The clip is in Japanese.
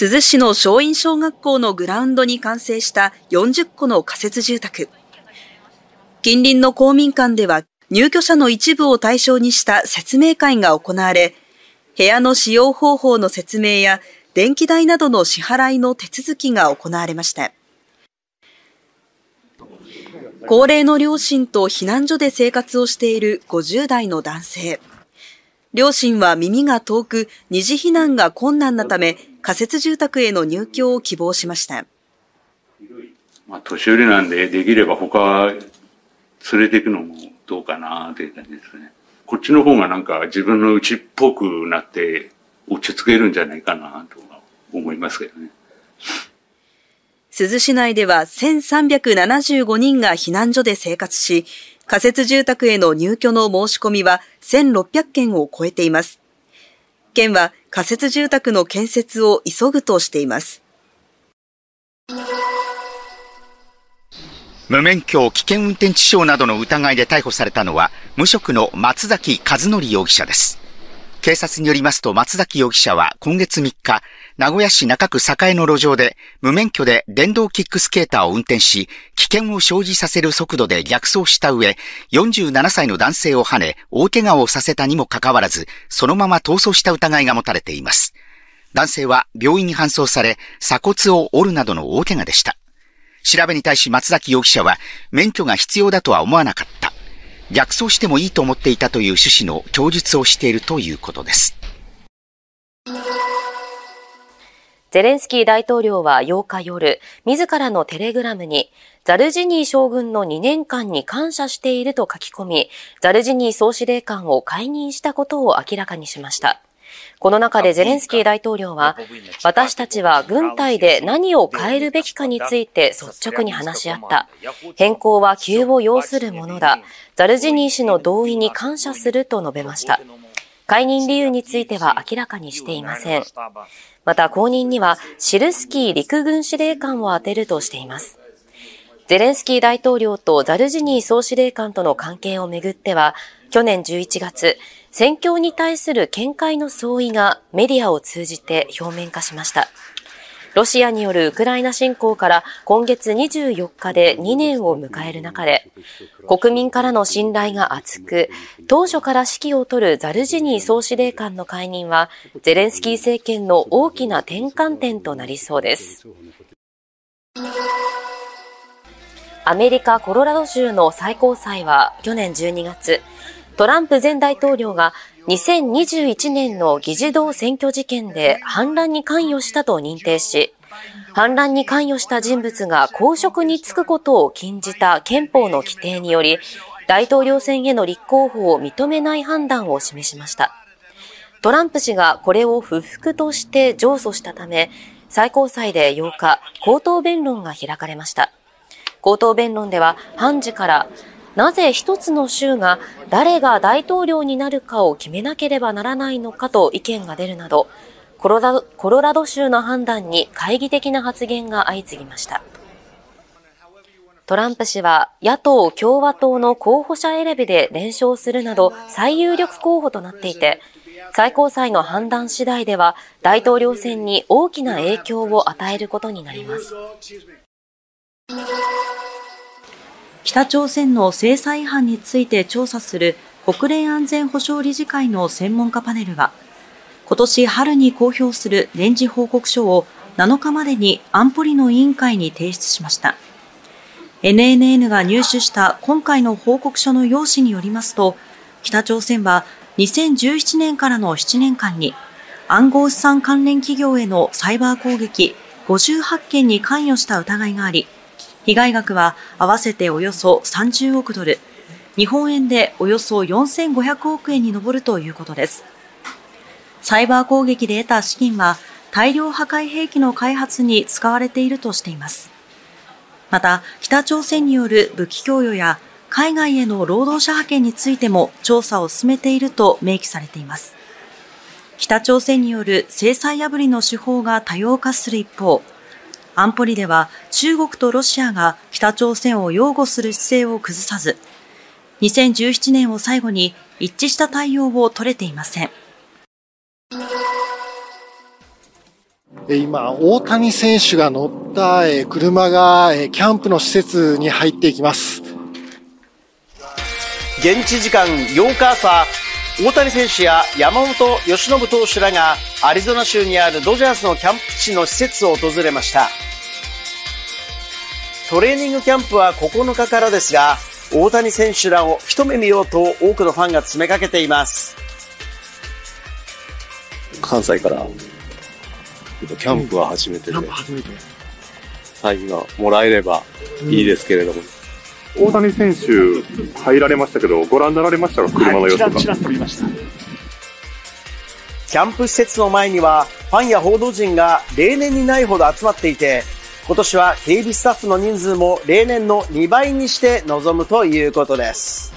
珠洲市の松陰小学校のグラウンドに完成した40戸の仮設住宅。近隣の公民館では入居者の一部を対象にした説明会が行われ、部屋の使用方法の説明や電気代などの支払いの手続きが行われました。高齢の両親と避難所で生活をしている50代の男性。両親は耳が遠く、二次避難が困難なため、仮設住宅への入居を希望しました。まあ、年寄りなんで、できれば他連れていくのもどうかなという感じですね。こっちの方がなんか自分の家っぽくなって落ち着けるんじゃないかなと思いますけどね。珠洲市内では1375人が避難所で生活し、仮設住宅への入居の申し込みは1600件を超えています。県は仮設住宅の建設を急ぐとしています。無免許危険運転致傷などの疑いで逮捕されたのは、無職の松崎和則容疑者です。警察によりますと松崎容疑者は今月3日、名古屋市中区栄の路上で無免許で電動キックスケーターを運転し、危険を生じさせる速度で逆走した上、47歳の男性を跳ね、大怪我をさせたにもかかわらず、そのまま逃走した疑いが持たれています。男性は病院に搬送され、鎖骨を折るなどの大怪我でした。調べに対し松崎容疑者は、免許が必要だとは思わなかった。逆走してもいいと思っていたという趣旨の供述をしているということです。ゼレンスキー大統領は8日夜、自らのテレグラムに、ザルジニー将軍の2年間に感謝していると書き込み、ザルジニー総司令官を解任したことを明らかにしました。この中でゼレンスキー大統領は、私たちは軍隊で何を変えるべきかについて率直に話し合った。変更は急を要するものだ。ザルジニー氏の同意に感謝すると述べました。解任理由については明らかにしていません。また後任にはシルスキー陸軍司令官を充てるとしています。ゼレンスキー大統領とザルジニー総司令官との関係をめぐっては、去年11月、戦況に対する見解の相違がメディアを通じて表面化しました。ロシアによるウクライナ侵攻から今月24日で2年を迎える中で、国民からの信頼が厚く、当初から指揮を執るザルジニー総司令官の解任は、ゼレンスキー政権の大きな転換点となりそうです。アメリカ・コロラド州の最高裁は去年12月、トランプ前大統領が2021年の議事堂選挙事件で反乱に関与したと認定し、反乱に関与した人物が公職に就くことを禁じた憲法の規定により、大統領選への立候補を認めない判断を示しました。トランプ氏がこれを不服として上訴したため、最高裁で8日、口頭弁論が開かれました。口頭弁論では判事からなぜ一つの州が誰が大統領になるかを決めなければならないのかと意見が出るなど、コロラドコロラド州の判断に懐疑的な発言が相次ぎました。トランプ氏は野党共和党の候補者選びで連勝するなど最有力候補となっていて、最高裁の判断次第では大統領選に大きな影響を与えることになります。北朝鮮の制裁違反について調査する国連安全保障理事会の専門家パネルは、今年春に公表する年次報告書を7日までに安保理の委員会に提出しました。NNN が入手した今回の報告書の用紙によりますと、北朝鮮は2017年からの7年間に暗号資産関連企業へのサイバー攻撃58件に関与した疑いがあり、被害額は合わせておよそ30億ドル、日本円でおよそ4500億円に上るということです。サイバー攻撃で得た資金は大量破壊兵器の開発に使われているとしています。また、北朝鮮による武器供与や海外への労働者派遣についても調査を進めていると明記されています。北朝鮮による制裁破りの手法が多様化する一方、安保理では中国とロシアが北朝鮮を擁護する姿勢を崩さず、2017年を最後に一致した対応を取れていません。今、大谷選手が乗った車がキャンプの施設に入っていきます。現地時間8日朝、大谷選手や山本由伸投手らがアリゾナ州にあるドジャースのキャンプ地の施設を訪れました。トレーニングキャンプは9日からですが、大谷選手らを一目見ようと多くのファンが詰めかけています。関西からキャンプは初めてで、サインがもらえればいいですけれども。大谷選手入られましたけど、ご覧になられましたか、車の様子とか。ちらと見ました。キャンプ施設の前には、ファンや報道陣が例年にないほど集まっていて、今年は警備スタッフの人数も例年の2倍にして臨むということです。